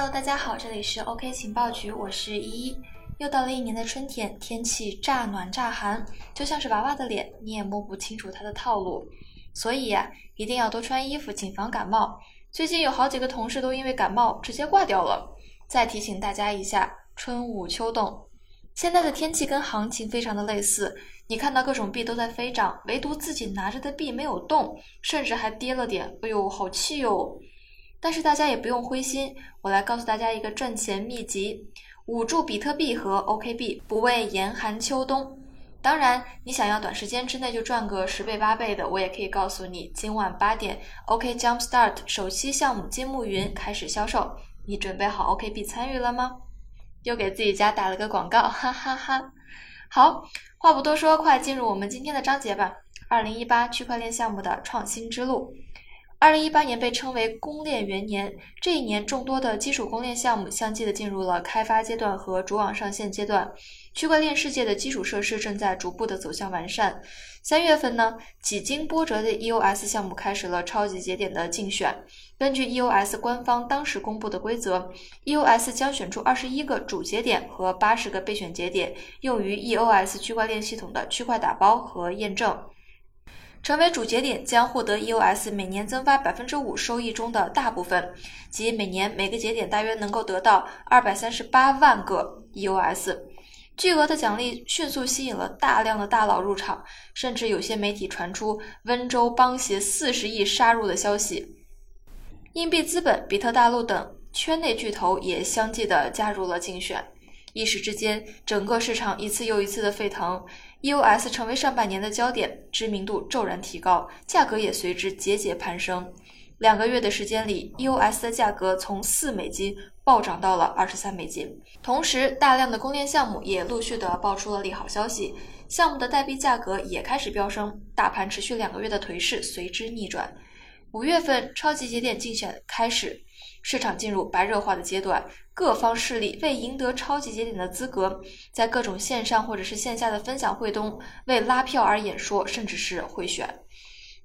Hello，大家好，这里是 OK 情报局，我是依依。又到了一年的春天，天气乍暖乍寒，就像是娃娃的脸，你也摸不清楚它的套路。所以呀，一定要多穿衣服，谨防感冒。最近有好几个同事都因为感冒直接挂掉了。再提醒大家一下，春捂秋冻。现在的天气跟行情非常的类似，你看到各种币都在飞涨，唯独自己拿着的币没有动，甚至还跌了点。哎呦，好气哟！但是大家也不用灰心，我来告诉大家一个赚钱秘籍：捂住比特币和 OKB，不畏严寒秋冬。当然，你想要短时间之内就赚个十倍八倍的，我也可以告诉你，今晚八点，OK Jumpstart 首期项目金木云开始销售，你准备好 OKB 参与了吗？又给自己家打了个广告，哈哈哈。好，话不多说，快进入我们今天的章节吧。二零一八区块链项目的创新之路。二零一八年被称为公链元年，这一年众多的基础公链项目相继的进入了开发阶段和主网上线阶段，区块链世界的基础设施正在逐步的走向完善。三月份呢，几经波折的 EOS 项目开始了超级节点的竞选。根据 EOS 官方当时公布的规则，EOS 将选出二十一个主节点和八十个备选节点，用于 EOS 区块链系统的区块打包和验证。成为主节点将获得 EOS 每年增发百分之五收益中的大部分，即每年每个节点大约能够得到二百三十八万个 EOS。巨额的奖励迅速吸引了大量的大佬入场，甚至有些媒体传出温州帮携四十亿杀入的消息。硬币资本、比特大陆等圈内巨头也相继的加入了竞选，一时之间，整个市场一次又一次的沸腾。EOS 成为上半年的焦点，知名度骤然提高，价格也随之节节攀升。两个月的时间里，EOS 的价格从四美金暴涨到了二十三美金。同时，大量的供电项目也陆续的爆出了利好消息，项目的代币价格也开始飙升，大盘持续两个月的颓势随之逆转。五月份，超级节点竞选开始。市场进入白热化的阶段，各方势力为赢得超级节点的资格，在各种线上或者是线下的分享会中为拉票而演说，甚至是贿选。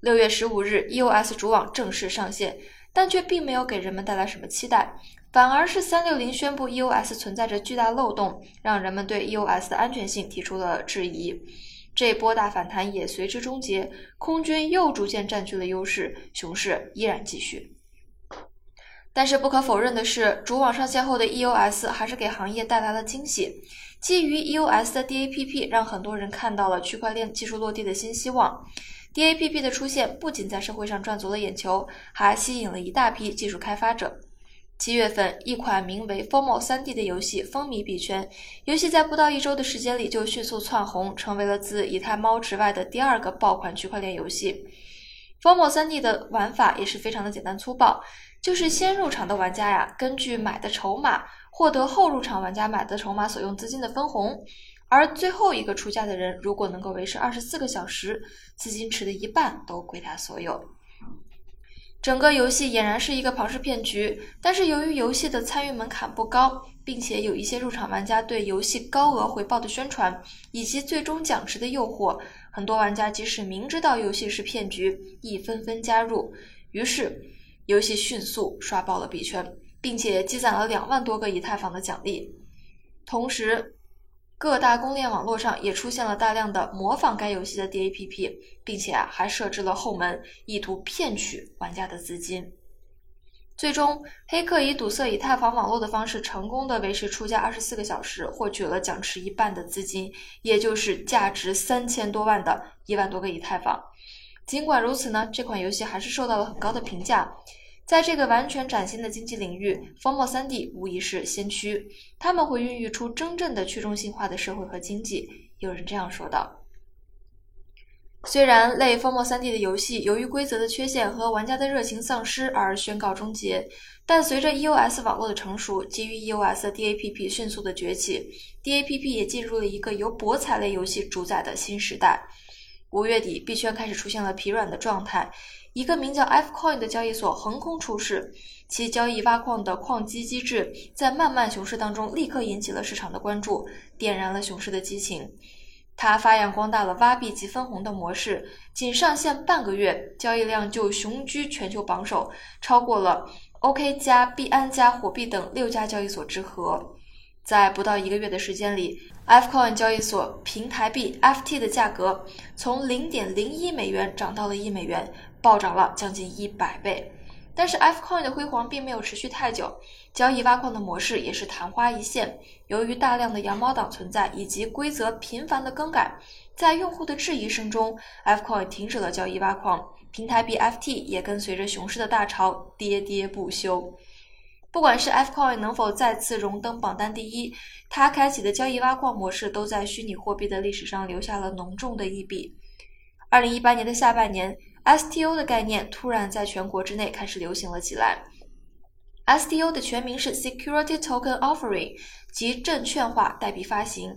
六月十五日，EOS 主网正式上线，但却并没有给人们带来什么期待，反而是三六零宣布 EOS 存在着巨大漏洞，让人们对 EOS 的安全性提出了质疑。这波大反弹也随之终结，空军又逐渐占据了优势，熊市依然继续。但是不可否认的是，主网上线后的 EOS 还是给行业带来了惊喜。基于 EOS 的 DAPP 让很多人看到了区块链技术落地的新希望。DAPP 的出现不仅在社会上赚足了眼球，还吸引了一大批技术开发者。七月份，一款名为 Formal 3D 的游戏风靡币圈，游戏在不到一周的时间里就迅速窜红，成为了自以太猫之外的第二个爆款区块链游戏。Formal 3D 的玩法也是非常的简单粗暴。就是先入场的玩家呀，根据买的筹码获得后入场玩家买的筹码所用资金的分红，而最后一个出价的人如果能够维持二十四个小时，资金池的一半都归他所有。整个游戏俨然是一个庞氏骗局，但是由于游戏的参与门槛不高，并且有一些入场玩家对游戏高额回报的宣传以及最终奖池的诱惑，很多玩家即使明知道游戏是骗局，亦纷纷加入。于是。游戏迅速刷爆了币圈，并且积攒了两万多个以太坊的奖励。同时，各大公链网络上也出现了大量的模仿该游戏的 DAPP，并且啊还设置了后门，意图骗取玩家的资金。最终，黑客以堵塞以太坊网络的方式，成功的维持出价二十四个小时，获取了奖池一半的资金，也就是价值三千多万的一万多个以太坊。尽管如此呢，这款游戏还是受到了很高的评价。在这个完全崭新的经济领域，Formal 3D 无疑是先驱。他们会孕育出真正的去中心化的社会和经济。有人这样说道。虽然类 Formal 3D 的游戏由于规则的缺陷和玩家的热情丧失而宣告终结，但随着 EOS 网络的成熟，基于 EOS 的 DAPP 迅速的崛起，DAPP 也进入了一个由博彩类游戏主宰的新时代。五月底，币圈开始出现了疲软的状态。一个名叫 Fcoin 的交易所横空出世，其交易挖矿的矿机机制在漫漫熊市当中立刻引起了市场的关注，点燃了熊市的激情。它发扬光大了挖币及分红的模式，仅上线半个月，交易量就雄居全球榜首，超过了 OK 加、币安加、火币等六家交易所之和。在不到一个月的时间里，Fcoin 交易所平台币 FT 的价格从零点零一美元涨到了一美元，暴涨了将近一百倍。但是 Fcoin 的辉煌并没有持续太久，交易挖矿的模式也是昙花一现。由于大量的羊毛党存在以及规则频繁的更改，在用户的质疑声中，Fcoin 停止了交易挖矿，平台币 FT 也跟随着熊市的大潮跌跌不休。不管是 Fcoin 能否再次荣登榜单第一，它开启的交易挖矿模式都在虚拟货币的历史上留下了浓重的一笔。二零一八年的下半年。STO 的概念突然在全国之内开始流行了起来。STO 的全名是 Security Token Offering，即证券化代币发行。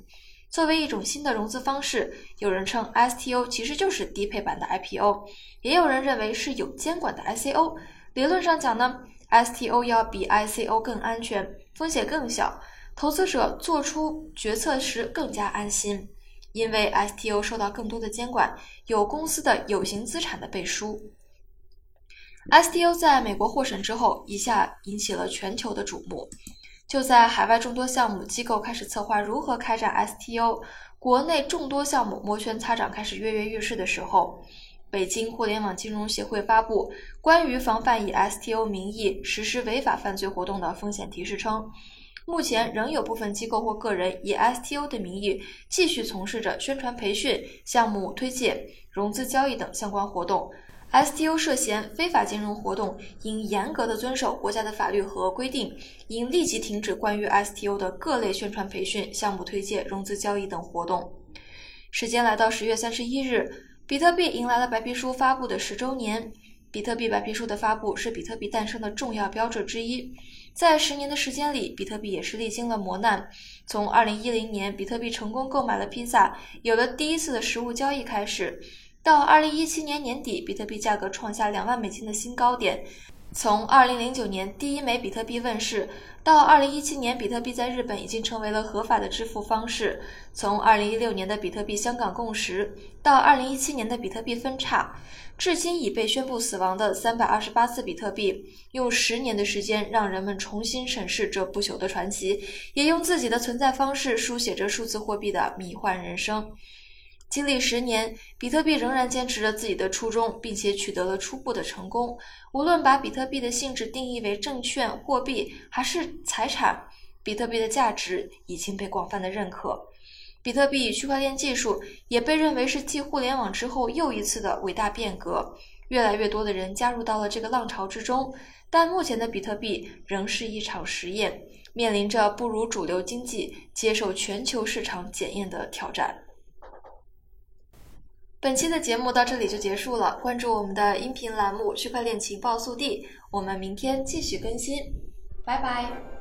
作为一种新的融资方式，有人称 STO 其实就是低配版的 IPO，也有人认为是有监管的 ICO。理论上讲呢，STO 要比 ICO 更安全，风险更小，投资者做出决策时更加安心。因为 STO 受到更多的监管，有公司的有形资产的背书。STO 在美国获审之后，一下引起了全球的瞩目。就在海外众多项目机构开始策划如何开展 STO，国内众多项目摩拳擦掌开始跃跃欲试的时候，北京互联网金融协会发布关于防范以 STO 名义实施违法犯罪活动的风险提示称。目前仍有部分机构或个人以 STO 的名义继续从事着宣传培训、项目推介、融资交易等相关活动。STO 涉嫌非法金融活动，应严格的遵守国家的法律和规定，应立即停止关于 STO 的各类宣传培训、项目推介、融资交易等活动。时间来到十月三十一日，比特币迎来了白皮书发布的十周年。比特币白皮书的发布是比特币诞生的重要标志之一。在十年的时间里，比特币也是历经了磨难。从2010年比特币成功购买了披萨，有了第一次的实物交易开始，到2017年年底，比特币价格创下两万美金的新高点。从2009年第一枚比特币问世到2017年，比特币在日本已经成为了合法的支付方式。从2016年的比特币香港共识到2017年的比特币分叉。至今已被宣布死亡的三百二十八次比特币，用十年的时间让人们重新审视这不朽的传奇，也用自己的存在方式书写着数字货币的迷幻人生。经历十年，比特币仍然坚持着自己的初衷，并且取得了初步的成功。无论把比特币的性质定义为证券、货币还是财产，比特币的价值已经被广泛的认可。比特币与区块链技术也被认为是继互联网之后又一次的伟大变革，越来越多的人加入到了这个浪潮之中。但目前的比特币仍是一场实验，面临着不如主流经济、接受全球市场检验的挑战。本期的节目到这里就结束了，关注我们的音频栏目《区块链情报速递》，我们明天继续更新，拜拜。